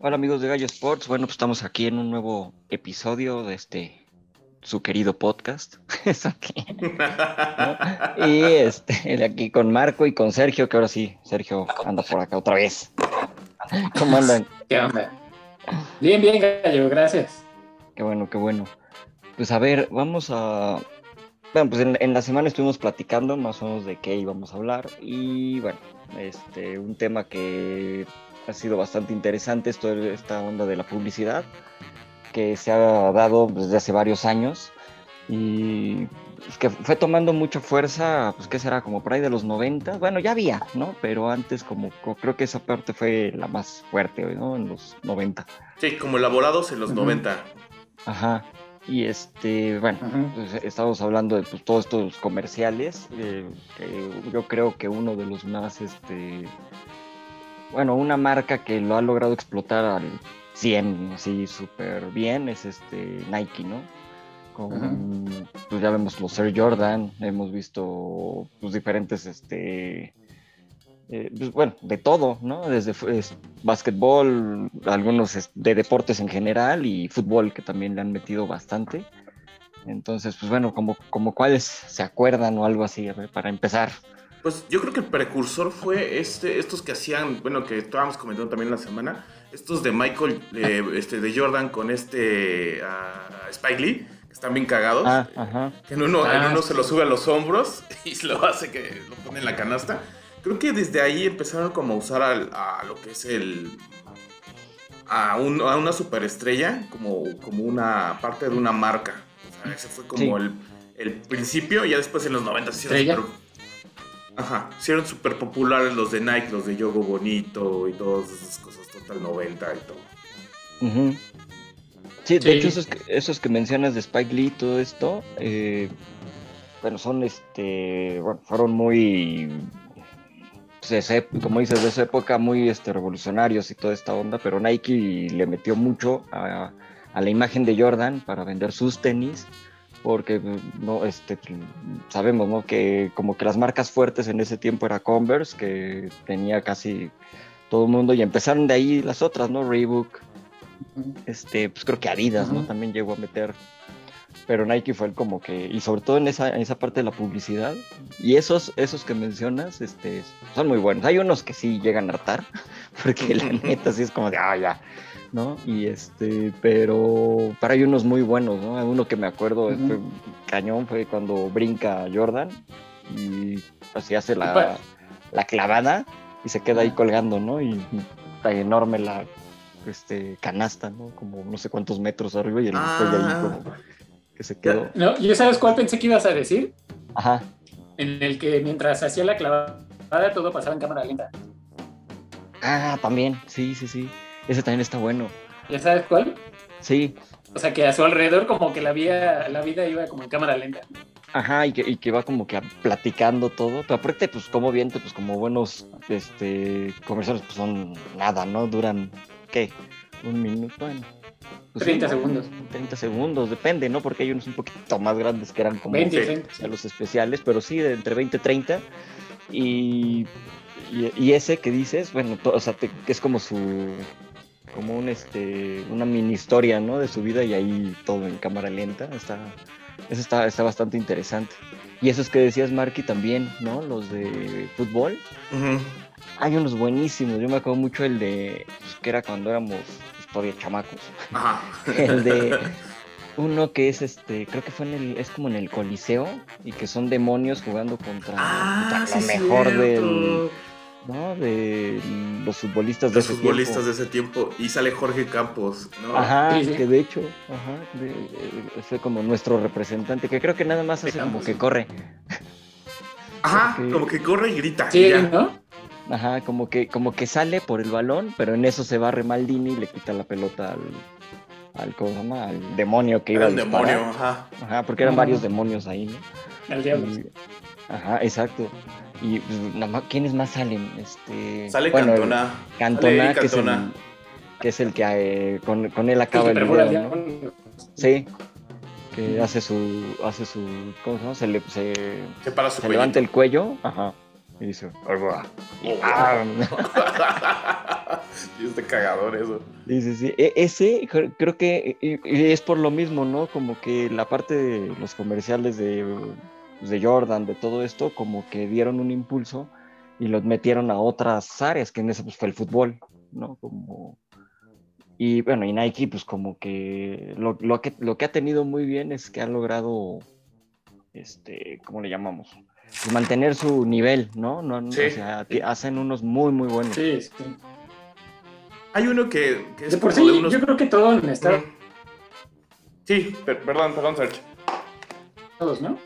Hola amigos de Gallo Sports, bueno pues estamos aquí en un nuevo episodio de este su querido podcast. Y este, aquí con Marco y con Sergio, que ahora sí, Sergio anda por acá otra vez. ¿Cómo andan? ¿Qué onda? Bien, bien, Gallo, gracias. Qué bueno, qué bueno. Pues a ver, vamos a... Bueno, pues en, la semana estuvimos platicando más o menos de qué íbamos a hablar y bueno, este, un tema que ha sido bastante interesante, esto, esta onda de la publicidad que se ha dado desde hace varios años y que fue tomando mucha fuerza, pues qué será, como por ahí de los 90, bueno, ya había, ¿no? Pero antes como creo que esa parte fue la más fuerte, ¿no? En los 90. Sí, como elaborados en los 90. Ajá. Y este, bueno, pues, estamos hablando de pues, todos estos comerciales, eh, yo creo que uno de los más, este, bueno, una marca que lo ha logrado explotar al 100, así súper bien, es este Nike, ¿no? pues ya vemos los Air Jordan, hemos visto pues, diferentes, este, eh, pues, bueno, de todo, ¿no? Desde básquetbol, algunos de deportes en general y fútbol que también le han metido bastante. Entonces, pues bueno, como, como cuáles se acuerdan o algo así, para empezar. Pues yo creo que el precursor fue este, estos que hacían, bueno, que estábamos comentando también la semana, estos de Michael, este, de Jordan con este Spike Lee, que están bien cagados. Ah, que en uno, en uno se lo sube a los hombros y lo hace que lo pone en la canasta. Creo que desde ahí empezaron como a usar a, lo que es el... A, una superestrella como, como una parte de una marca. O sea, ese fue como el, el, principio y ya después en los 90 se hicieron Ajá, hicieron súper populares los de Nike, los de Yogo Bonito y todas esas cosas, Total 90 y todo. sí, de hecho, esos que, esos que mencionas de Spike Lee y todo esto, eh, bueno, son este, bueno, fueron muy, pues, como dices, de esa época muy este, revolucionarios y toda esta onda, pero Nike le metió mucho a, a la imagen de Jordan para vender sus tenis porque no este sabemos ¿no? que como que las marcas fuertes en ese tiempo era Converse que tenía casi todo el mundo y empezaron de ahí las otras no Reebok este pues creo que Adidas no también llegó a meter pero Nike fue el como que y sobre todo en esa en esa parte de la publicidad y esos esos que mencionas este son muy buenos hay unos que sí llegan a hartar porque la neta sí es como de ah ya ¿no? Y este, pero para hay unos muy buenos, ¿no? Uno que me acuerdo, fue cañón, fue cuando brinca Jordan y así hace la, la clavada y se queda ahí colgando, ¿no? Y está enorme la este, canasta, ¿no? Como no sé cuántos metros arriba y el ah. ahí como que se quedó. No, ¿yo sabes cuál pensé que ibas a decir? Ajá. En el que mientras hacía la clavada todo pasaba en cámara lenta. Ah, también, sí, sí, sí. Ese también está bueno. ¿Ya sabes cuál? Sí. O sea, que a su alrededor como que la vida, la vida iba como en cámara lenta. Ajá, y que, y que va como que platicando todo. Pero aparte, pues como viento, pues como buenos este, comerciales, pues son nada, ¿no? Duran, ¿qué? Un minuto, bueno. 30 pues segundos. 30 segundos, depende, ¿no? Porque hay unos un poquito más grandes que eran como 20, los especiales, pero sí, de entre 20 y 30. Y, y, ese que dices, bueno, o sea, que es como su como un este una mini historia ¿no? de su vida y ahí todo en cámara lenta está eso está, está bastante interesante y esos que decías Marky también no los de fútbol hay unos buenísimos yo me acuerdo mucho el de pues, que era cuando éramos todavía chamacos el de uno que es este creo que fue en el es como en el coliseo y que son demonios jugando contra, ah, lo mejor del ¿no? De los futbolistas de los ese futbolistas tiempo. de ese tiempo. Y sale Jorge Campos, ¿no? Ajá, que de hecho, ajá, eh, fue como nuestro representante, que creo que nada más hace como que corre. Ajá, como que corre y grita. Sí, ¿no? Ajá, como que, como que sale por el balón, pero en eso se va Remaldini y le quita la pelota al, al, ¿cómo se llama? al demonio que iba a disparar. demonio, ajá. Ajá, porque eran varios demonios ahí, ¿no? El diablo. ajá, exacto. Y pues, ¿quiénes más salen? Este, Sale Cantona. Cantona, que, Es el, que es el que eh, con, con, él acaba el video, ¿no? Sí. Que hace su, hace su, ¿cómo se llama? Se le, se, se, para su se levanta el cuello, ajá, y dice, y es de cagador eso. Sí, sí, sí. E- ese creo que es por lo mismo, ¿no? Como que la parte de los comerciales de, de Jordan, de todo esto, como que dieron un impulso y los metieron a otras áreas, que en ese pues, fue el fútbol, ¿no? Como... Y bueno, y Nike, pues como que lo, lo que lo que ha tenido muy bien es que ha logrado, este, ¿cómo le llamamos? Pues mantener su nivel, ¿no? no, no Sí. O sea, hacen unos muy, muy buenos. Sí, sí. Hay uno que, que es De por como sí, de unos... yo creo que todo en. Sí, per- perdón, perdón, Sergio. Unidos, ¿no?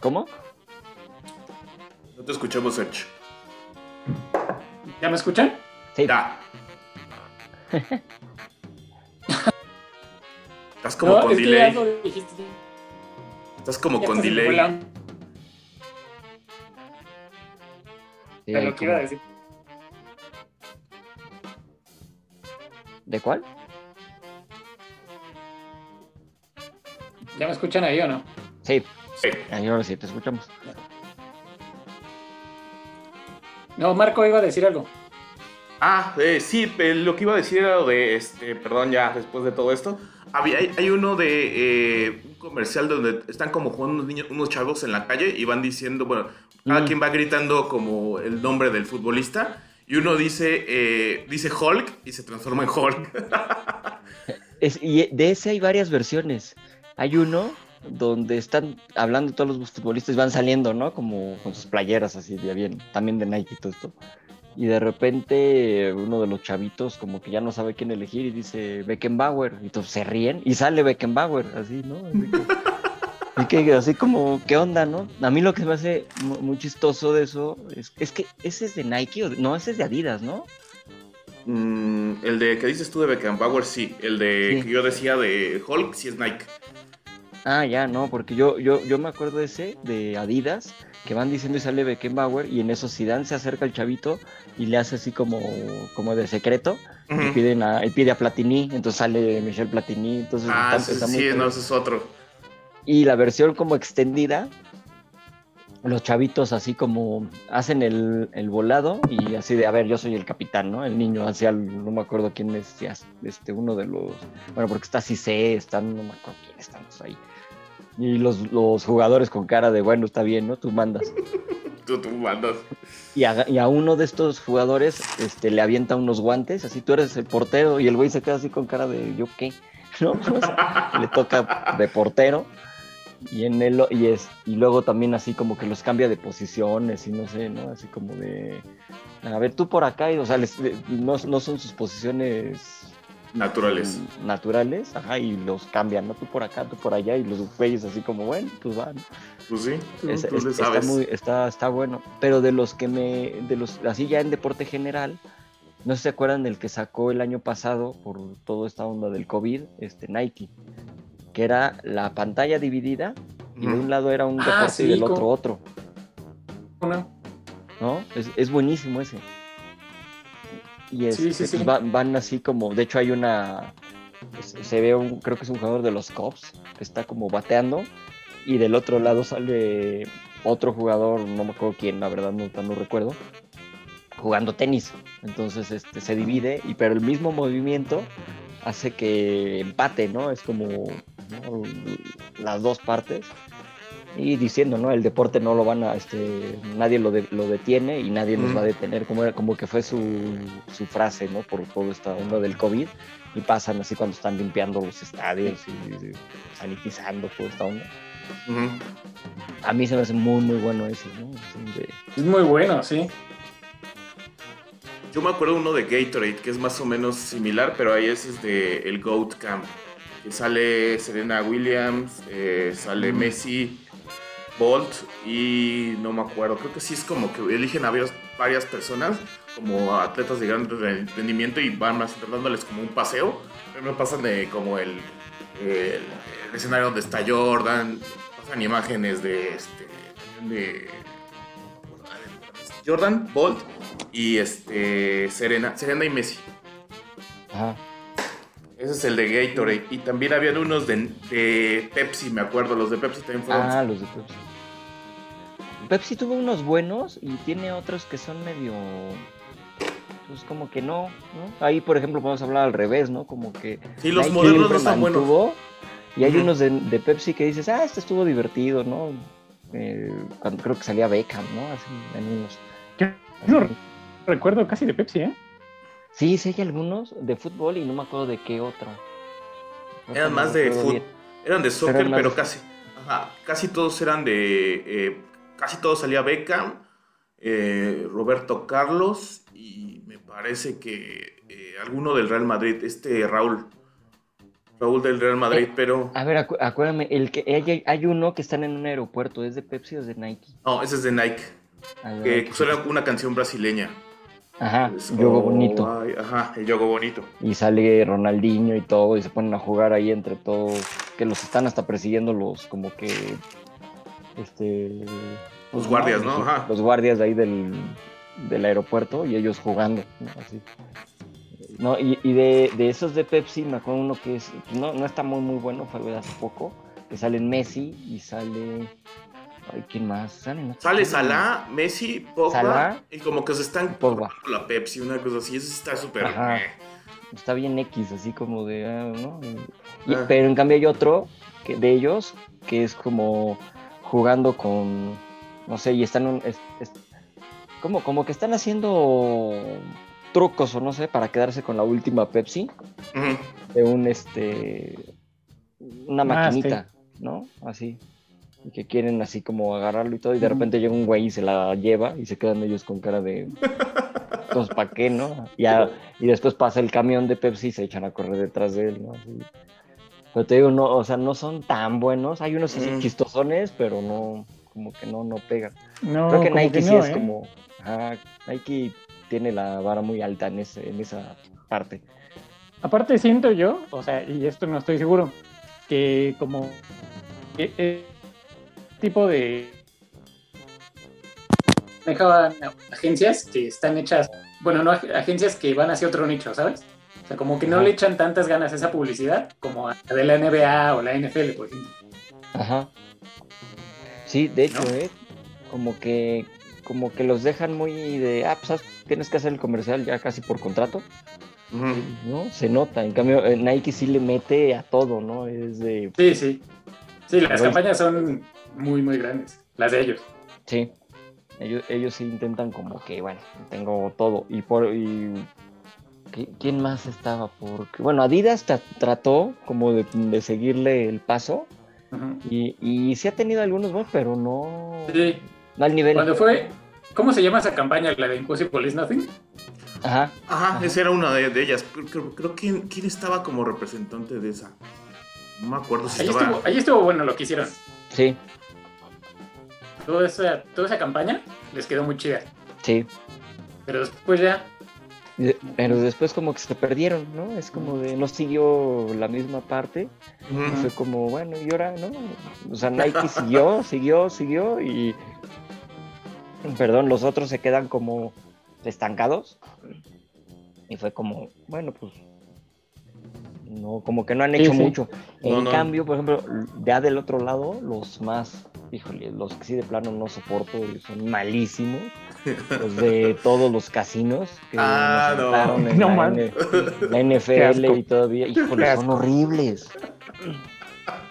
¿Cómo? No te escuchamos, Sergio. ¿Ya me escuchan? Sí. Ya. Estás como no, con es que delay. Estás como Ya con delay. Sí, lo que iba a decir. ¿De cuál? ¿Ya me escuchan ahí o no? Sí, Sí. ahí ahora sí te escuchamos. No, Marco iba a decir algo. Ah, eh, sí, eh, lo que iba a decir era lo de, este, perdón, ya después de todo esto. Había, hay, hay uno de eh, comercial donde están como jugando unos niños, unos chavos en la calle y van diciendo, bueno, cada Mm. quien va gritando como el nombre del futbolista y uno dice, eh, dice Hulk y se transforma en Hulk. Es- y de ese hay varias versiones. Hay uno donde están hablando todos los futbolistas y van saliendo, ¿no? Como con sus playeras así de bien, también de Nike y todo esto. Y de repente uno de los chavitos como que ya no sabe quién elegir y dice Beckenbauer. Y todos se ríen y sale Beckenbauer, así, ¿no? Así que, y que así como, ¿qué onda, no? A mí lo que me hace mu- muy chistoso de eso es, es que ese es de Nike, o de- no, ese es de Adidas, ¿no? Mm, el de que dices tú de Beckenbauer, sí. El de Sí. que yo decía de Hulk, sí es Nike. Ah, ya, no, porque yo, yo, yo me acuerdo ese de Adidas, que van diciendo y sale Beckenbauer, y en eso Zidane se acerca al chavito y le hace así como, como de secreto, y, piden a, y pide a Platini, entonces sale Michel Platini, entonces Ah, está- sí, está no, ese es otro. Y la versión como extendida, los chavitos así como hacen el, el volado y así de, a ver, yo soy el capitán, ¿no? El niño hacia, el- no me acuerdo quién es, este, uno de los, bueno, porque está Cissé, están, no me acuerdo quién estamos ahí. Y los, los jugadores con cara de, bueno, está bien, ¿no? Tú mandas. Tú, tú mandas. Y a, y a uno de estos jugadores este, le avienta unos guantes, así tú eres el portero, y el güey se queda así con cara de, ¿yo qué? ¿No? O sea, le toca de portero. Y en el y es y luego también así como que los cambia de posiciones y no sé, ¿no? Así como de a ver tú por acá y o sea, les- no, no son sus posiciones Naturales. mm, naturales, ajá, y los cambian, ¿no? Tú por acá, tú por allá y los güeyes así como, bueno, pues van. Pues sí, tú, Es- tú es- le está sabes. muy está está bueno pero de los que me de los así ya en deporte general no sé si se acuerdan del que sacó el año pasado por toda esta onda del covid este Nike que era la pantalla dividida y de un lado era un Ah, deporte sí, y del otro otro ¿No? no es, es buenísimo ese y este, sí, sí. pues va- van así como de hecho hay una se se ve un creo que es un jugador de los Cubs que está como bateando y del otro lado sale otro jugador, no me acuerdo quién, la verdad no, no recuerdo, jugando tenis. Entonces este, se divide, y pero el mismo movimiento hace que empate, ¿no? Es como ¿no? las dos partes. Y diciendo, ¿no? El deporte no lo van a, este, nadie lo, de- lo detiene y nadie los Ujú. va a detener, como, era, como que fue su, su frase, ¿no? Por toda esta onda del COVID. Y pasan así cuando están limpiando los estadios y, y sanitizando toda esta onda. A mí se me hace muy, muy bueno ese, ¿no? De- Es muy bueno, sí. Yo me acuerdo uno de Gatorade que es más o menos similar, pero ahí es de el Goat Camp. Que sale Serena Williams, eh, sale Mm. Messi, Bolt y no me acuerdo. Creo que sí es como que eligen a varias, personas como atletas de gran re- rendimiento y van más dándoles como un paseo. Primero pasan de como el, el- el escenario donde está Jordan, pasan imágenes de este de Jordan, Bolt y este Serena, Serena y Messi. Ajá. Ese es el de Gatorade. Y también habían unos de, de Pepsi, me acuerdo. Los de Pepsi también fueron. Ah, los de Pepsi. Pepsi tuvo unos buenos y tiene otros que son medio. pues como que no, ¿no? Ahí, por ejemplo, podemos hablar al revés, ¿no? Como que... Sí, los modernos no están buenos. Y hay unos de, Pepsi que dices, ah, este estuvo divertido, ¿no? Eh, cuando creo que salía Beckham, ¿no? Así, en unos... Yo no recuerdo casi de Pepsi, ¿eh? Sí, sí hay algunos de fútbol y no me acuerdo de qué otro. eran más de fútbol, eran de soccer, pero, casi, casi todos eran de, eh, casi todos salía Beckham, eh, Roberto Carlos y me parece que eh, alguno del Real Madrid, este Raúl. Raúl del Real Madrid, pero... A ver, acuérdame, el que hay, uno que están en un aeropuerto, ¿es de Pepsi o es de Nike? No, ese es de Nike. que suena una canción brasileña. Ajá, el Yogo Bonito. ajá, el Yogo Bonito. Y sale Ronaldinho y todo, y se ponen a jugar ahí entre todos, que los están hasta persiguiendo los, como que, este... Los guardias, ¿no? Ajá. Los guardias de ahí del, del aeropuerto y ellos jugando, ¿no? Así. No, y, y de, de, esos de Pepsi, me acuerdo uno que es, no, no está muy, muy bueno, fue de hace poco, que sale Messi y sale Ay, ¿quién más? Sale, Sale Salah, Messi, Pogba. Y como que se están Pogba. la Pepsi, una cosa así. Eso está súper. Está bien X, así como de. Ah, ¿no? Ah. Pero en cambio hay otro que, de ellos que es como jugando con. No sé, y están. como, como que están haciendo trucos o no sé para quedarse con la última Pepsi de un este una ah, maquinita, ¿no? Así y que quieren así como agarrarlo y todo, y de repente llega un güey y se la lleva y se quedan ellos con cara de. Pues, ¿para qué, no? y después pasa el camión de Pepsi y se echan a correr detrás de él, ¿no? Pero te digo, no, o sea, no son tan buenos. Hay unos así chistosones, pero no, como que no, no pegan. Creo que Nike sí es ¿eh? como. Nike tiene la vara muy alta en, ese, en esa parte. Aparte siento yo, o sea, y esto no estoy seguro, que como eh, tipo de manejaban agencias que están hechas, bueno, no agencias que van hacia otro nicho, ¿sabes? O sea, como que no le echan tantas ganas a esa publicidad como a la de la NBA o la NFL, por ejemplo. Ajá. Sí, de hecho, ¿eh? Como que como que los dejan muy de, ah, pues tienes que hacer el comercial ya casi por contrato. ¿No? Se nota. En cambio, eh, Nike sí le mete a todo, ¿no? Es de... Sí, sí. Sí, las campañas son muy, muy grandes, las de ellos. Sí, ellos, ellos sí intentan como que, bueno, tengo todo. Y por y, ¿Quién más estaba? Porque, bueno, Adidas trató como de, seguirle el paso. y, y, sí ha tenido algunos buenos, pero no, sí. no al nivel. Cuando fue, ¿cómo se llama esa campaña? ¿La de Impossible is Nothing? Ajá. Ajá, esa era una de, ellas. Creo, creo, que quién estaba como representante de esa. No me acuerdo si ahí estaba. Estuvo, ahí estuvo bueno lo que hicieron. Sí toda esa, toda esa campaña les quedó muy chida. Sí. Pero después ya. Pero después como que se perdieron, ¿no? Es como de no siguió la misma parte. fue como, bueno, y ahora, ¿no? O sea, Nike siguió, siguió, siguió y. Perdón, los otros se quedan como estancados. Y fue como, bueno, pues. No, como que no han hecho mucho. En cambio, por ejemplo, ya del otro lado, los más híjole, los que sí de plano no soporto, son malísimos. Los de todos los casinos que ah, no. en no, la, NFL y todavía, híjole, son horribles.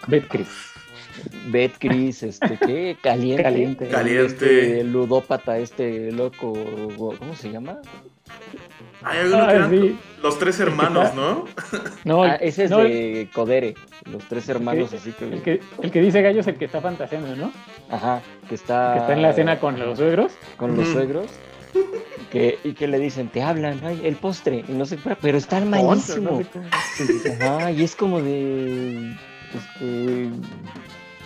Betcris. Betcris, este, ¿qué? Caliente. Caliente. Caliente. Este, ludópata, este loco, ¿cómo se llama? Hay alguno que eran los tres hermanos, ¿no? No, ah, ese es de Codere, los tres hermanos, así que... El, que... el que dice gallo es el que está fantaseando, ¿no? Ajá, que está... Que está en la cena con los suegros. Con los suegros. Que, y que le dicen, te hablan, ay, el postre, y no sé, pero está malísimo. Ajá, y es como de... Este,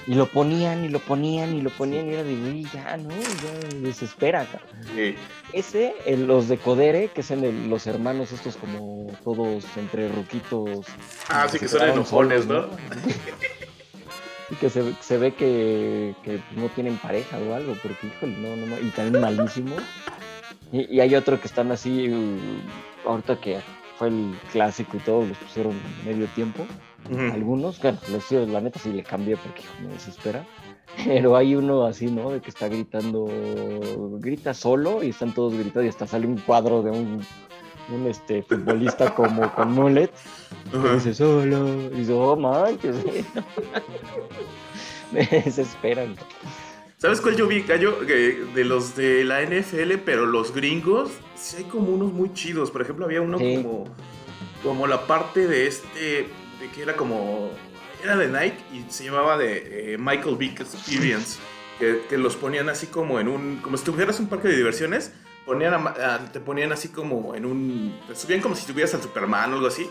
y lo ponían y lo ponían y lo ponían y era de, uy, ya, ¿no? Ya desespera. Sí. Ese, los de Codere, que son los hermanos estos como todos entre ruquitos. Ah, sí, que son enojones, ¿no? y que se, se ve que, que, no tienen pareja o algo, porque, híjole, no, no, y también malísimo. Y, y hay otro que están así, uh, ahorita que fue el clásico y todo, los pusieron medio tiempo. Algunos, claro, la neta sí le cambié porque me desespera. Pero hay uno así, ¿no? De que está gritando, grita solo y están todos gritando y hasta sale un cuadro de un un este, futbolista como con mullet. Y dice, solo. Y dice, oh, manches. Me desesperan. ¿Sabes cuál yo vi, Gallo? De los de la NFL, pero los gringos, sí hay como unos muy chidos. Por ejemplo, había uno como, como la parte de este, de que era como, era de Nike y se llamaba de eh, Michael Vick Experience. Que, los ponían así como en un, como si tuvieras un parque de diversiones, ponían te ponían así como en un, te subían como si estuvieras al Superman o algo así,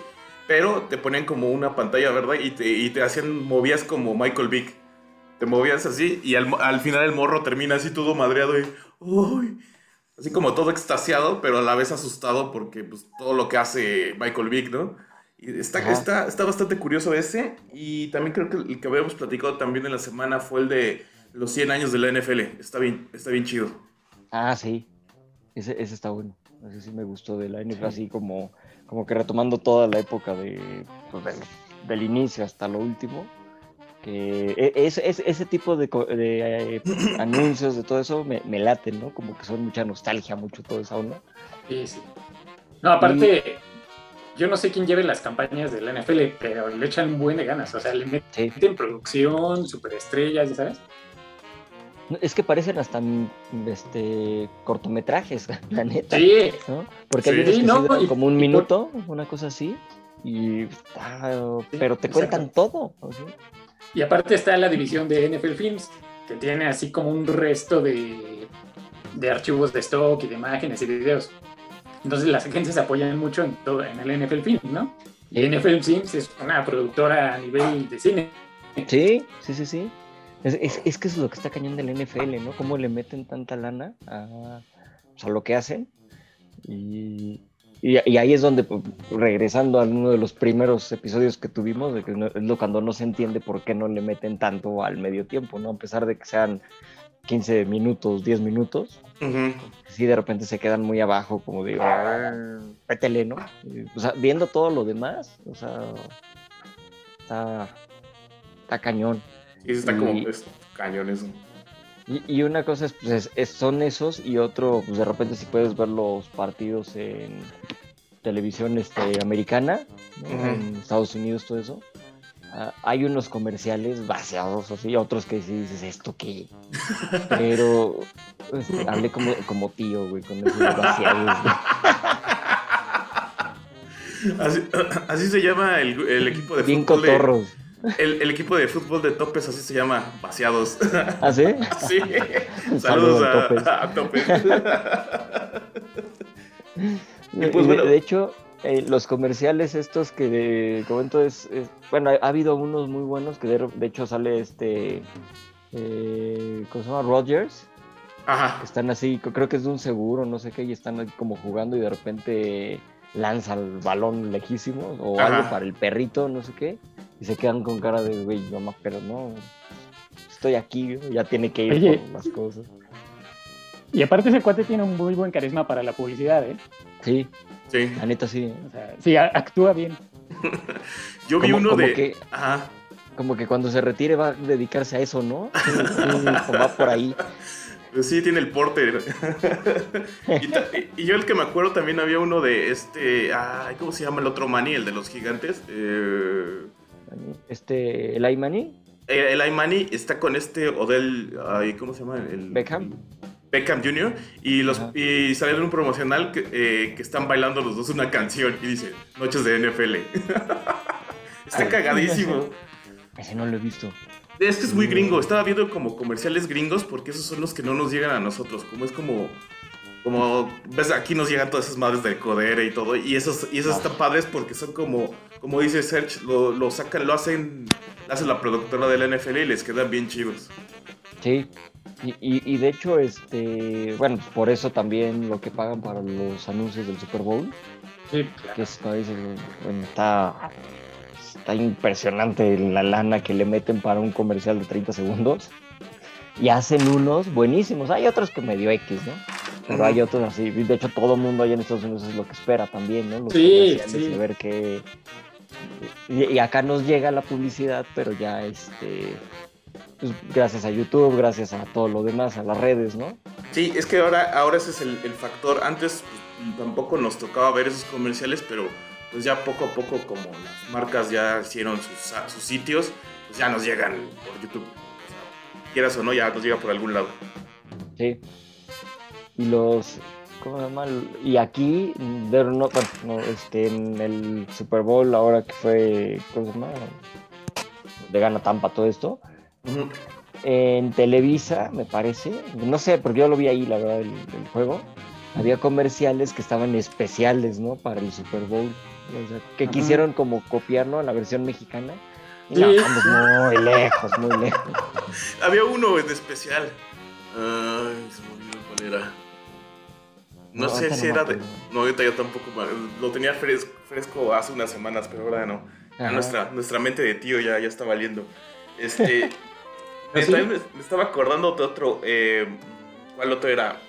pero te ponían como una pantalla verde y te, y te hacían, movías como Michael Vick te movías así y al, final el morro termina así todo madreado y ¡Uy! así como todo extasiado, pero a la vez asustado porque pues, todo lo que hace Michael Vick, ¿no? Y está, está, está bastante curioso ese. Y también creo que el que habíamos platicado también en la semana fue el de los 100 años de la NFL. Está bien, está bien chido. Ah, sí. Ese, ese está bueno. Ese sí me gustó de la NFL, así como, como que retomando toda la época de, pues, del inicio hasta lo último que e, es, ese tipo de, eh, anuncios, de todo eso, me, me laten, ¿no? Como que son mucha nostalgia, mucho todo eso, ¿no? Sí, sí. No, aparte, yo no sé quién lleve las campañas de la NFL, pero le echan un buen de ganas, o sea, le meten producción, superestrellas, ¿sabes? Es que parecen hasta este cortometrajes, la neta. Sí. ¿no? Porque hay unos como un minuto, una cosa así, y ah, pero te cuentan todo. Y aparte está la división de NFL Films, que tiene así como un resto de, de archivos de stock y de imágenes y videos. Entonces las agencias apoyan mucho en, todo, en el NFL Film, ¿no? Y NFL Films es una productora a nivel de cine. Sí, sí, sí, sí. Es, es, que eso es lo que está cañón del NFL, ¿no? Cómo le meten tanta lana a, lo que hacen. Y, y, ahí es donde, pues, regresando a uno de los primeros episodios que tuvimos, de que es lo cuando no se entiende por qué no le meten tanto al medio tiempo, ¿no? A pesar de que sean 15 minutos, 10 minutos, sí de repente se quedan muy abajo, como digo, pétele, ¿no? O sea, viendo todo lo demás, o sea, está, está cañón. Sí, está como pues, cañón eso. Y, una cosa es, pues, son esos y otro, pues de repente si puedes ver los partidos en televisión este, americana, en Estados Unidos, todo eso. Ah, hay unos comerciales vaciados así, otros que sí dices, ¿esto qué? Pero este, hablé como, como tío, güey, con esos vaciados. Así, así, se llama el, el equipo de Bien cotorros. El, equipo de fútbol de Topes así se llama, Vaciados. ¿Ah, sí? sí. Saludos a, Topes. Pues, de, hecho, eh, los comerciales estos que comento es, bueno, ha, habido unos muy buenos que de, hecho sale este, eh, ¿cómo se llama? Rogers. Ajá. están así, creo que es de un seguro, no sé qué, y están como jugando y de repente lanza el balón lejísimo o algo para el perrito, no sé qué y se quedan con cara de, güey, mamá, pero no, estoy aquí, ya tiene que ir con las cosas. Y aparte ese cuate tiene un muy buen carisma para la publicidad, ¿eh? Sí. Sí. La neta sí. O sea, sí, actúa bien. Yo vi uno de... Ajá. Como que cuando se retire va a dedicarse a eso, ¿no? o va por ahí. Pues sí, tiene el porte. y, yo el que me acuerdo también había uno de este... Ay, ¿Cómo se llama el otro Manny? El de los gigantes. Eh... Este, el Aymani. El, Aymani está con este Odell, ¿cómo se llama? El, Beckham. Beckham Jr. Y, los, y sale en un promocional eh, que, están bailando los dos una canción y dice Noches de NFL. está cagadísimo. Ese no lo he visto. Es que es muy gringo. Estaba viendo como comerciales gringos porque esos son los que no nos llegan a nosotros. Como es como como, ves, aquí nos llegan todas esas madres del codere y todo. Y esos, y esos están padres porque son como, como dice Serge, lo, lo sacan, lo hacen, hace la productora de la NFL y les quedan bien chidos. Sí, y, y, de hecho, este, bueno, por eso también lo que pagan para los anuncios del Super Bowl. Sí, Que es, bueno, está, está impresionante la lana que le meten para un comercial de 30 segundos. Y hacen unos buenísimos. Hay otros que medio X, ¿no? Pero hay otros así. De hecho, todo el mundo allá en Estados Unidos es lo que espera también, ¿no? sí, sí. De ver que... Y, acá nos llega la publicidad, pero ya este... Pues, gracias a YouTube, gracias a todo lo demás, a las redes, ¿no? Sí, es que ahora, ahora ese es el, factor. Antes tampoco nos tocaba ver esos comerciales, pero pues ya poco a poco como las marcas ya hicieron sus, sus sitios, pues ya nos llegan por YouTube. quieras o no, ya nos llega por algún lado. Sí. Y los ¿cómo se llama? Y aquí, no, no, este, en el Super Bowl, ahora que fue, ¿cómo se llama? De gana Tampa todo esto. En Televisa, me parece, no sé, porque yo lo vi ahí, la verdad, el, juego. Había comerciales que estaban especiales, ¿no? Para el Super Bowl. que quisieron como copiarlo a la versión mexicana. Y no, muy lejos, muy lejos. Había uno en especial. Ay, se me olvidó cuál era. No, sé si era de. No, ahorita yo tampoco. Lo tenía fresco, hace unas semanas, pero ahora no. Nuestra, nuestra mente de tío ya, ya está valiendo. Este. ¿Ah, me, estaba acordando de otro. Eh, ¿Cuál otro era?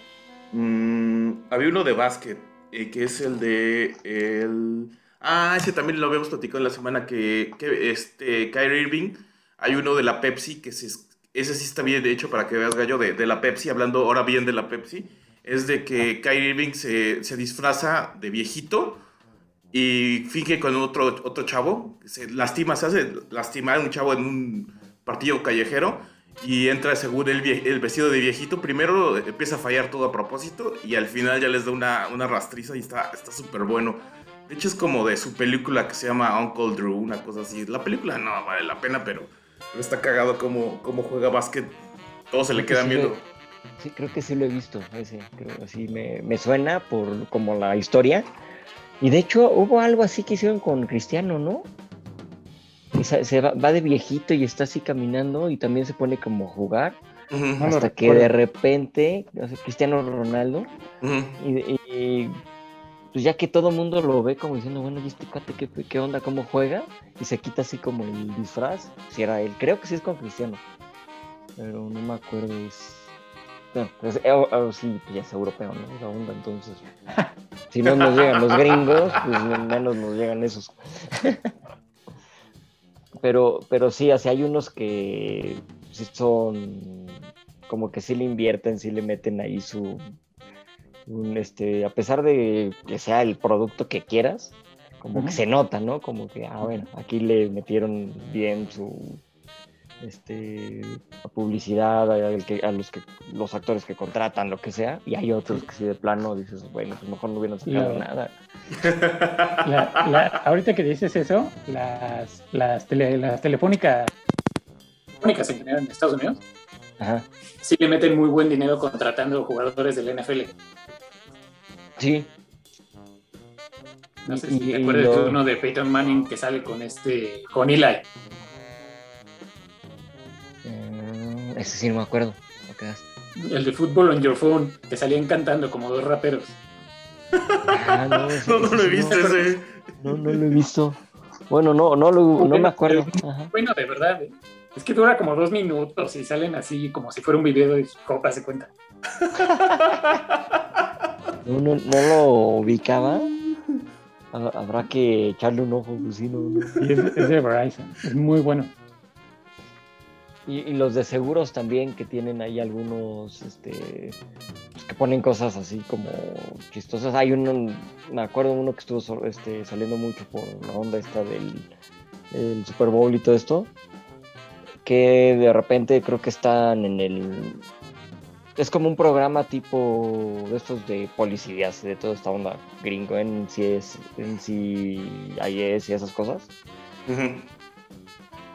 Mm, había uno de básquet, eh, que es el de. El... Ah, ese también lo habíamos platicado en la semana que, que este, Kyrie Irving. Hay uno de la Pepsi, que ese sí está bien, de hecho, para que veas gallo, de, de la Pepsi, hablando ahora bien de la Pepsi es de que Kyrie Irving se, se disfraza de viejito y finge con otro, otro chavo, se lastima, se hace lastimar a un chavo en un partido callejero y entra según el, el vestido de viejito. Primero empieza a fallar todo a propósito y al final ya les da una, una rastriza y está súper bueno. De hecho es como de su película que se llama Uncle Drew, una cosa así. La película no vale la pena, pero, está cagado como, como juega básquet. Todo se le queda viendo. Sí, creo que sí lo he visto, ese, creo, sí me, me, suena por como la historia. Y de hecho hubo algo así que hicieron con Cristiano, ¿no? Se, va, de viejito y está así caminando y también se pone como a jugar. hasta que de repente, Cristiano Ronaldo, y, pues ya que todo el mundo lo ve como diciendo, bueno, ¿y este cuate qué, qué onda, cómo juega? Y se quita así como el disfraz, si era él, creo que sí es con Cristiano, pero no me acuerdo, es pues, eh, sí, pues ya es europeo, ¿no? La onda, entonces. si no nos llegan los gringos, pues menos nos llegan esos. pero, pero sí, así hay unos que sí son como que sí le invierten, sí le meten ahí su. este, a pesar de que sea el producto que quieras, como que se nota, ¿no? Como que, ah, bueno, aquí le metieron bien su este, publicidad, a, los, que, los actores que contratan, lo que sea, y hay otros que si de plano dices, bueno, pues mejor no hubieran sacado nada. ahorita que dices eso, las, las, las telefónicas, telefónicas en general en Estados Unidos, sí le meten muy buen dinero contratando jugadores del NFL. Sí. No sé si te acuerdas de uno de Peyton Manning que sale con este, con Eli. Ese sí no me acuerdo. El de Fútbol on Your Phone, que salían cantando como dos raperos. Ah, no, no, lo he visto ese. No, no lo he visto. Bueno, no, no, lo, no me acuerdo. Bueno, de verdad, ¿eh? es que dura como dos minutos y salen así como si fuera un video de copa, se cuenta. No, no, no lo ubicaba. Habrá que echarle un ojo, pues no, es, es de Verizon, es muy bueno. Y, los de seguros también, que tienen ahí algunos, este, pues, que ponen cosas así como chistosas. Hay uno, me acuerdo uno que estuvo este, saliendo mucho por la onda esta del, Super Bowl y todo esto, que de repente creo que están en el... Es como un programa tipo de estos de policías, de toda esta onda gringo, en si es, en hay y esas cosas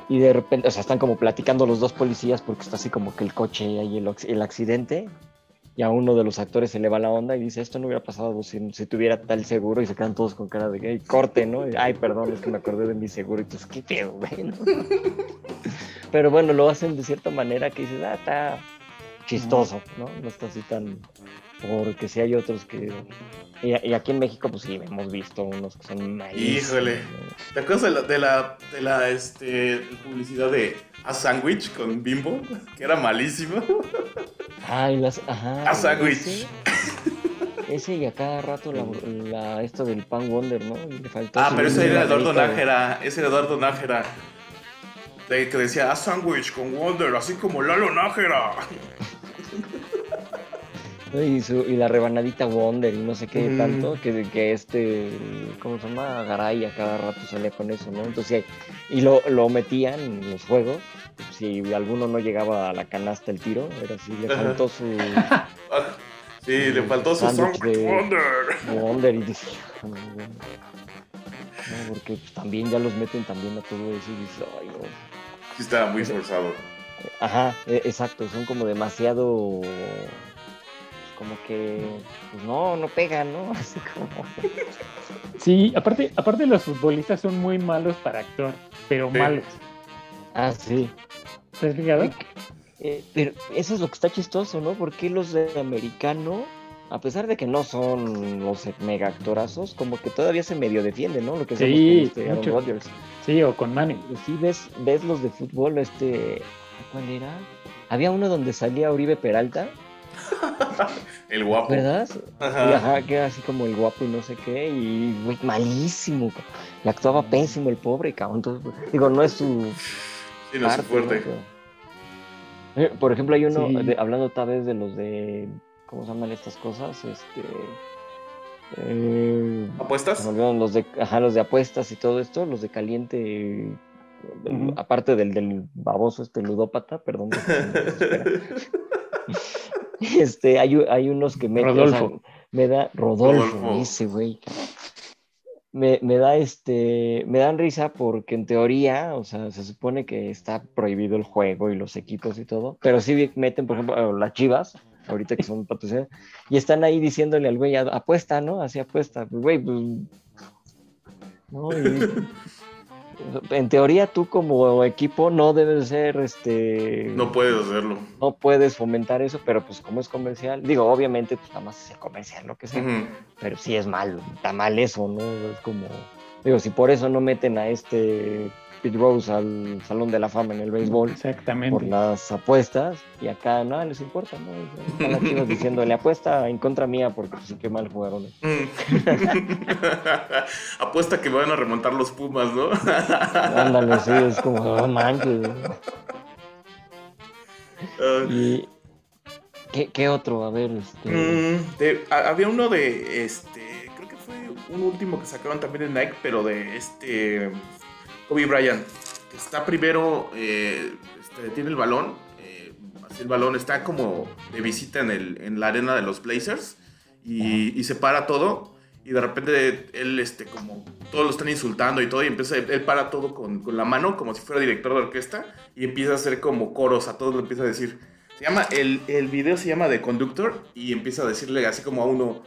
y de repente, o sea, están como platicando los dos policías porque está así como que el coche y el, el accidente y a uno de los actores se le va la onda y dice, esto no hubiera pasado si, si tuviera tal seguro y se quedan todos con cara de corte, ¿no? Ay, perdón, es que me acordé de mi seguro y tú, qué pedo, güey, Pero bueno, lo hacen de cierta manera que dices, ah, está chistoso, ¿no? No está así tan... Porque si hay otros que y, aquí en México, pues sí, hemos visto unos que son malísimos. Híjole. ¿Te acuerdas de la, de la, este, publicidad de A Sandwich con Bimbo? Que era malísimo. Ay, las. Ajá. A Sandwich. Ese, y a cada rato la, esto del Pan Wonder, ¿no? ah, pero ese era Eduardo Nájera. Ese era Eduardo Nájera. De, que decía A Sandwich con Wonder, así como Lalo Nájera. Y, y, la rebanadita Wonder y no sé qué tanto, que, que este, ¿cómo se llama? Garay a cada rato salía con eso, ¿no? Entonces, y lo, lo metían en los juegos, si alguno no llegaba a la canasta el tiro, era así, le faltó su... sí, le faltó su Wonder. Wonder y dice, no, porque pues, también ya los meten también a todo eso y dices, ay, no. Sí, estaba muy forzado. Ajá, e, exacto, son como demasiado como que pues no, no pegan, ¿no? Así como. Sí, aparte, aparte los futbolistas son muy malos para actuar, pero malos. Ah, sí. ¿Te has fijado? Eh, pero eso es lo que está chistoso, ¿no? Porque los de americano, a pesar de que no son los mega actorazos, como que todavía se medio defienden, ¿no? Lo que sí, este Aaron Rodgers. Sí, o con Manny. Sí, ves, ves los de fútbol, este. ¿Cuál era? Había uno donde salía Uribe Peralta el guapo. ¿Verdad? Ajá. que era así como el guapo y no sé qué, y malísimo. Y actuaba pésimo el pobre, cabrón. digo, no es su. Sí, no es su fuerte. Eh, por ejemplo, hay uno, hablando tal vez de los de. ¿Cómo se llaman estas cosas? Este. Eh, ¿Apuestas? Los de, ajá, los de apuestas y todo esto, los de caliente. Aparte del, del baboso, este ludópata, perdón. Este, hay, hay unos que me, Rodolfo. me da Rodolfo, ese güey. Me, me, da este, me dan risa porque en teoría, o sea, se supone que está prohibido el juego y los equipos y todo, pero sí meten, por ejemplo, las chivas, ahorita que son patrocinadas, y están ahí diciéndole al güey, apuesta, ¿no? Así apuesta, pues, güey, pues, no, en teoría tú como equipo no debes ser este no puedes hacerlo. no puedes fomentar eso pero pues como es comercial digo obviamente pues nada más es comercial lo que sea pero sí es mal está mal eso no es como digo si por eso no meten a este Rose al Salón de la Fama en el béisbol. Exactamente. Por las apuestas. Y acá nada les importa, ¿no? Están aquí diciéndole apuesta en contra mía porque pues, sí que mal jugaron. apuesta que van a remontar los Pumas, ¿no? Ándale, sí, es como, no manches. y, ¿qué, otro? A ver, este... Mm, había uno de este. Creo que fue un último que sacaron también en Nike, pero de este. Kobe Bryant, que está primero, eh, este, tiene el balón, eh, el balón está como de visita en, el, en la arena de los Blazers y, se para todo y de repente él, este, como todos lo están insultando y todo, y empieza, él para todo con, con, la mano, como si fuera director de orquesta, y empieza a hacer como coros, a todos lo empieza a decir. Se llama, el, el video se llama The Conductor, y empieza a decirle así como a uno,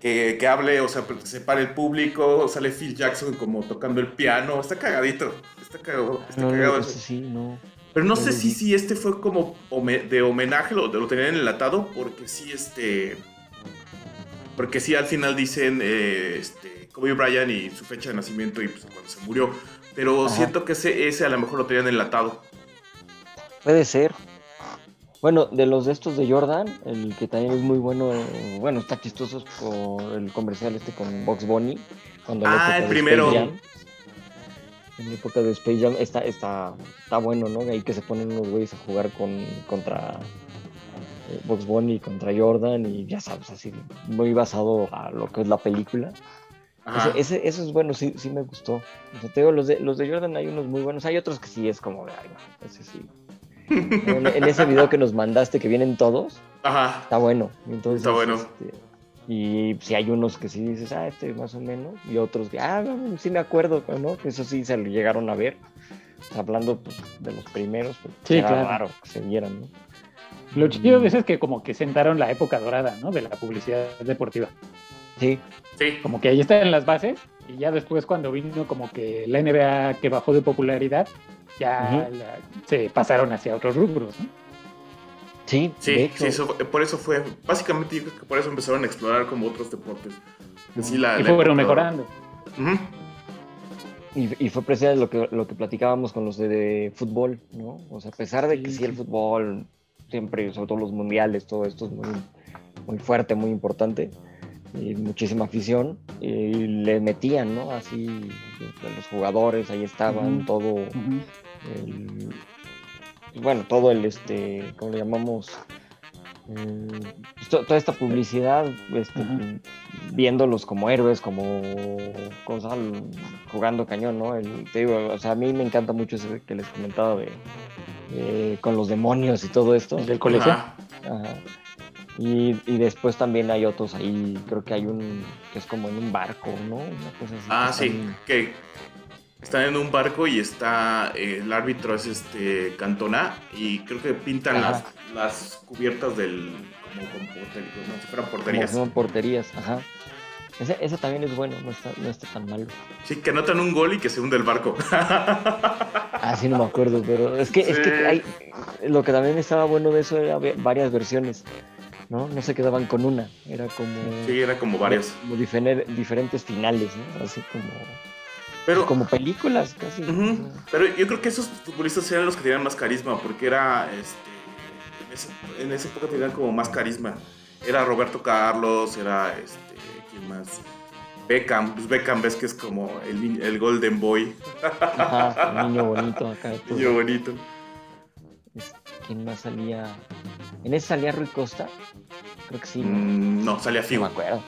que, que, hable, o sea, se para el público, sale Phil Jackson como tocando el piano, está cagadito, está cagado, está cagado Sí, no. Pero no sé si, si este fue como de homenaje, lo, lo tenían enlatado, porque sí, este... Porque sí, al final dicen eh, este, Kobe Bryant y su fecha de nacimiento y pues, cuando se murió. Pero siento que ese, ese a lo mejor lo tenían enlatado. Puede ser, bueno, de los de estos de Jordan, el que también es muy bueno, bueno, está chistoso por el comercial este con Box Bunny. Cuando ah, el primero. en la época de Space Jam está, está, está bueno, ¿no? Ahí que se ponen unos güeyes a jugar con, contra eh, Box Bunny, contra Jordan y ya sabes, así muy basado a lo que es la película. Ese, ese, eso es bueno, sí, sí me gustó. O te digo, los de, los de Jordan hay unos muy buenos, hay otros que sí es como, ay, ese sí en, ese video que nos mandaste que vienen todos, está bueno. Entonces, está bueno. Este, y si hay unos que sí dices, ah, este más o menos, y otros que, ah, sí me acuerdo, ¿no? Que eso sí se lo llegaron a ver. Hablando pues, de los primeros, pues, sí, era raro que se vieran, ¿no? Lo chido de eso es que como que sentaron la época dorada, ¿no? De la publicidad deportiva. Sí. Sí. Como que ahí están las bases y ya después cuando vino como que la NBA que bajó de popularidad, ya se pasaron hacia otros rubros, ¿no? Sí, sí, sí por eso fue, básicamente yo creo que por eso empezaron a explorar como otros deportes. y fueron mejorando. y, fue precisamente lo que, lo que platicábamos con los de, fútbol, ¿no? O sea, a pesar de que sí el fútbol, siempre, sobre todo los mundiales, todo esto es muy, muy fuerte, muy importante, y muchísima afición, y le metían, ¿no? Así, los jugadores ahí estaban, todo bueno, todo el, este, ¿cómo le llamamos? eh, toda esta publicidad, este, viéndolos como héroes, como cosas jugando cañón, ¿no? te digo, o sea, a mí me encanta mucho eso que les comentaba de, con los demonios y todo esto. Del colegio. Y, después también hay otros ahí, creo que hay un que es como en un barco, ¿no? ah, sí, que están en un barco y está el árbitro es este Cantona y creo que pintan las, las, cubiertas del como, como, si fueran porterías. Como, porterías, ajá. Ese, ese, también es bueno, no está, no está tan malo. Sí, que anotan un gol y que se hunde el barco. ah, sí, no me acuerdo, pero es que, es que hay, lo que también estaba bueno de eso era varias versiones. ¿no? No se quedaban con una, era como... Sí, era como varias. Como diferentes finales, ¿no? Así como... Pero, como películas casi. Pero yo creo que esos futbolistas eran los que tenían más carisma, porque era, este, en, esa época tenían como más carisma. Era Roberto Carlos, era, este, ¿quién más? Beckham, pues Beckham ves que es como el, el Golden Boy. Ajá, niño bonito acá. Niño bonito. ¿Quién más salía? ¿En ese salía Rui Costa? Creo que sí. ¿no? Mm, no, salía Figo. No me acuerdo.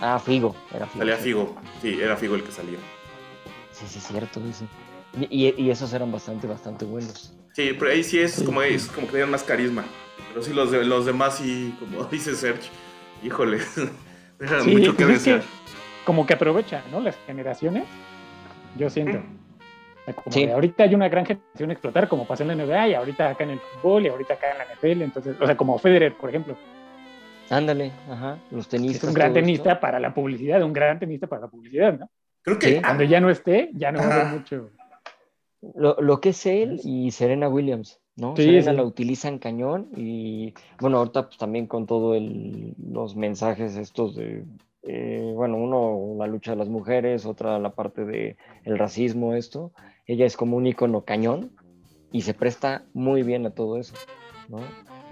Ah, Figo. Era Figo. Salía Figo. Sí, era Figo el que salía. Sí, sí, es cierto, dice. Y, y, esos eran bastante, bastante buenos. Sí, pero ahí sí es como, es como que tenían más carisma. Pero sí, los, de, los demás sí, como dice Serge, híjole, dejan mucho que pues desear. como que aprovecha, ¿no? Las generaciones, yo siento. sí. ahorita hay una gran generación a explotar, como pasó en la NBA y ahorita acá en el fútbol y ahorita acá en la NFL. Entonces, o sea, como Federer, por ejemplo. Ándale, ajá, los tenistas. Es un gran tenista para la publicidad, un gran tenista para la publicidad, ¿no? Creo que cuando ya no esté, ya no va a haber mucho. Lo, lo, que es él y Serena Williams, ¿no? Serena la utiliza en cañón y bueno, ahorita pues también con todos los mensajes estos de, eh, bueno, uno la lucha de las mujeres, otra la parte de el racismo, esto. Ella es como un icono cañón y se presta muy bien a todo eso, ¿no?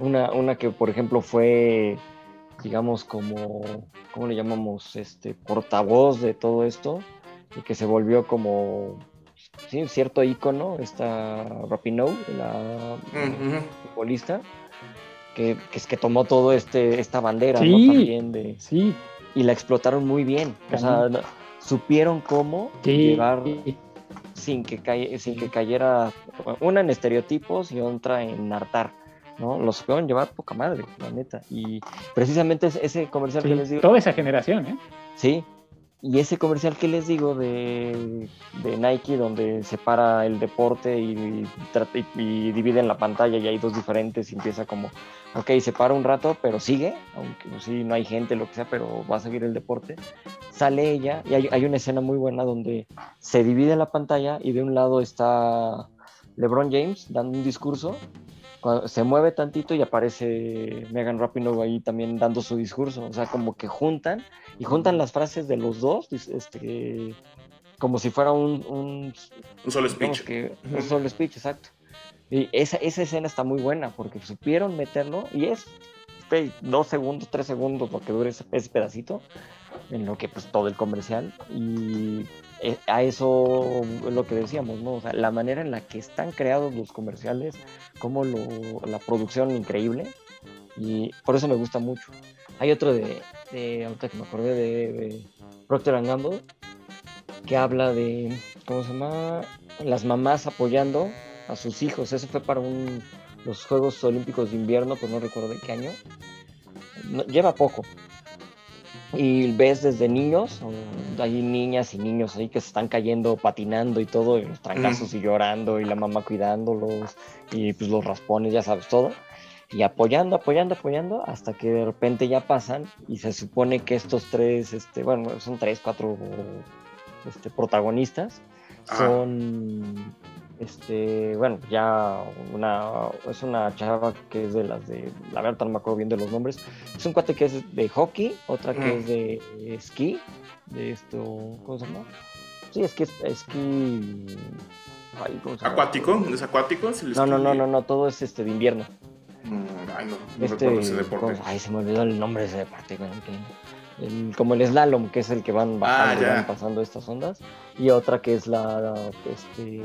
Una, una que, por ejemplo, fue digamos, como, ¿cómo le llamamos? Este, portavoz de todo esto, y que se volvió como sí, cierto icono, esta Rapinoe, la futbolista, que, es que tomó todo este esta bandera también de sí. y la explotaron muy bien. O sea, supieron cómo llevar sin que sin que cayera una en estereotipos y otra en hartar. ¿no? Los supieron llevar poca madre, la neta. Y precisamente ese comercial que les digo. Toda esa generación, ¿eh? Sí, y ese comercial que les digo de, Nike, donde separa el deporte y, y, divide en la pantalla y hay dos diferentes y empieza como, ok, separa un rato, pero sigue, aunque pues, sí no hay gente, lo que sea, pero va a seguir el deporte. Sale ella y hay, hay una escena muy buena donde se divide la pantalla y de un lado está LeBron James dando un discurso se mueve tantito y aparece Megan Rapinoe ahí también dando su discurso. O sea, como que juntan y juntan las frases de los dos, este, como si fuera un... Un, solo speech. un solo speech, exacto. Y esa, esa escena está muy buena porque supieron meterlo y es dos segundos, tres segundos lo que dure ese, pedacito, en lo que pues todo el comercial. Y eh, a eso lo que decíamos, ¿no? O sea, la manera en la que están creados los comerciales, como lo, la producción increíble, y por eso me gusta mucho. Hay otro de, de ahorita que me acordé de, de Procter Gamble, que habla de, ¿cómo se llama? Las mamás apoyando a sus hijos. Eso fue para un, los Juegos Olímpicos de Invierno, pues no recuerdo de qué año. lleva poco, y ves desde niños, hay niñas y niños ahí que se están cayendo, patinando y todo, y los trancazos y llorando, y la mamá cuidándolos, y pues los raspones, ya sabes, todo. Y apoyando, apoyando, apoyando, hasta que de repente ya pasan, y se supone que estos tres, este, bueno, son tres, cuatro este, protagonistas, son este, bueno, ya una, es una chava que es de las de, la verdad no me acuerdo bien de los nombres, es un cuate que es de hockey, otra que es de esquí, de esto, ¿cómo se llama? Sí, es que es esquí... ¿Acuático? ¿Es acuático? no, no, no, no, no, todo es este de invierno. Mm, ay, no, no este, recuerdo ese deporte. Ay, se me olvidó el nombre de ese deporte, el, como el slalom, que es el que van bajando, ah, van pasando estas ondas, y otra que es la, este,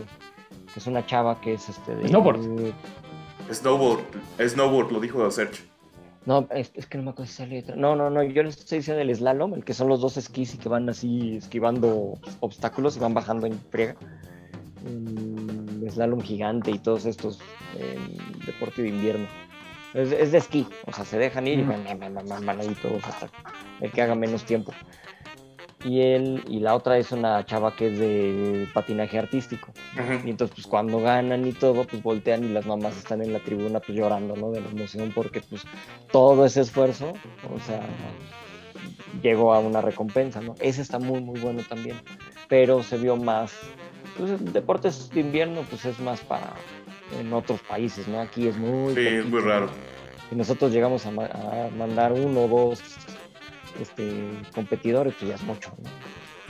es una chava que es este de... Snowboard. Snowboard, snowboard, lo dijo Sergio. No, es, que no me acuerdo esa letra. No, no, no, yo les estoy diciendo el slalom, el que son los dos esquís y que van así esquivando obstáculos y van bajando en friega. El slalom gigante y todos estos deporte de invierno. Es, de esquí, o sea, se dejan ir y van, van, ahí todos hasta el que haga menos tiempo. Y él, y la otra es una chava que es de patinaje artístico. Y entonces, pues cuando ganan y todo, pues voltean y las mamás están en la tribuna, pues llorando, ¿no? De la emoción, porque pues todo ese esfuerzo, o sea, llegó a una recompensa, ¿no? Ese está muy, muy bueno también. Pero se vio más, pues deportes de invierno, pues es más para en otros países, ¿no? Aquí es muy... Sí, es muy raro. Y nosotros llegamos a, mandar uno o dos este, competidores, pues ya es mucho,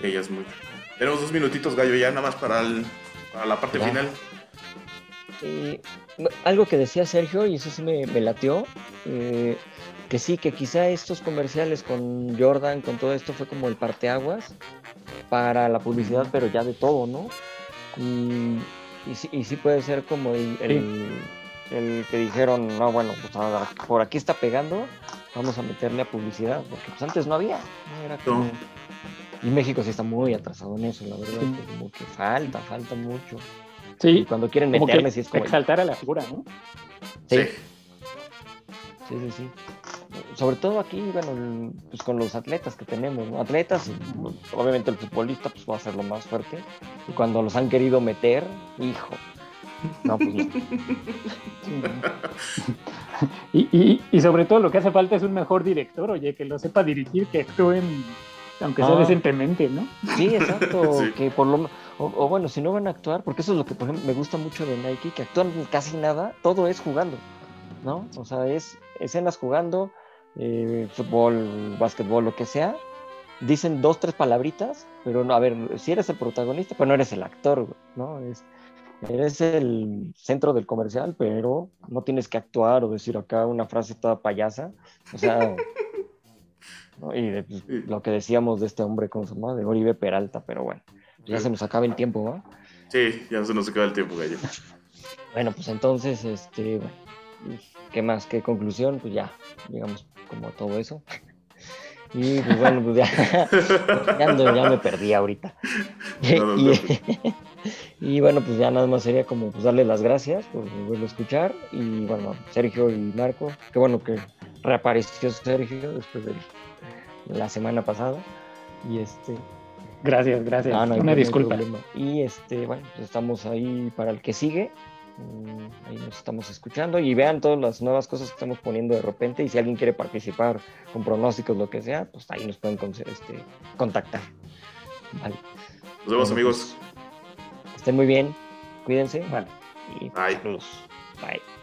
ya es mucho. Tenemos dos minutitos, Gallo, ya nada más para, la parte final. algo que decía Sergio, y eso sí me, me latió, eh, que sí, que quizá estos comerciales con Jordan, con todo esto, fue como el parteaguas para la publicidad, pero ya de todo, ¿no? Y y sí, y sí puede ser como el, el, que dijeron, no, bueno, pues por aquí está pegando, vamos a meterle a publicidad, porque pues antes no había. Y México sí está muy atrasado en eso, la verdad, como que falta, falta mucho. Sí. Y cuando quieren meterme, sí es como... Exaltar a la figura, ¿no? Sí. Sí, sí, sí sobre todo aquí, bueno, pues con los atletas que tenemos, ¿no? Atletas, obviamente el futbolista pues va a ser lo más fuerte. Y cuando los han querido meter, hijo. No, pues no. y, y, sobre todo lo que hace falta es un mejor director, oye, que lo sepa dirigir, que actúen, aunque sea ah. decentemente, ¿no? Sí, exacto, que por lo o, o, bueno, si no van a actuar, porque eso es lo que por ejemplo me gusta mucho de Nike, que actúan casi nada, todo es jugando, ¿no? O sea, es escenas jugando, eh, fútbol, básquetbol, lo que sea, dicen dos, tres palabritas, pero no, a ver, si eres el protagonista, pero no eres el actor, ¿no? Es, eres el centro del comercial, pero no tienes que actuar o decir acá una frase toda payasa, o sea, y pues, lo que decíamos de este hombre, ¿cómo se llama? De Oribe Peralta, pero bueno, ya se nos acaba el tiempo, ¿no? Sí, ya se nos acaba el tiempo, gallo. Bueno, pues entonces, este, ¿qué más? ¿Qué conclusión? Pues ya, digamos, como todo eso. Y pues bueno, pues ya, ya, me perdí ahorita. y, bueno, pues ya nada más sería como pues darle las gracias por volverlo a escuchar. Y bueno, Sergio y Marco, qué bueno que reapareció Sergio después de la semana pasada. Y este. Gracias, gracias. Una disculpa. y este, bueno, pues estamos ahí para el que sigue. Mm, ahí nos estamos escuchando y vean todas las nuevas cosas que estamos poniendo de repente y si alguien quiere participar con pronósticos, lo que sea, pues ahí nos pueden este, contactar. Vale. Nos vemos amigos. Pues, estén muy bien, cuídense. Vale. Y Bye. Bye.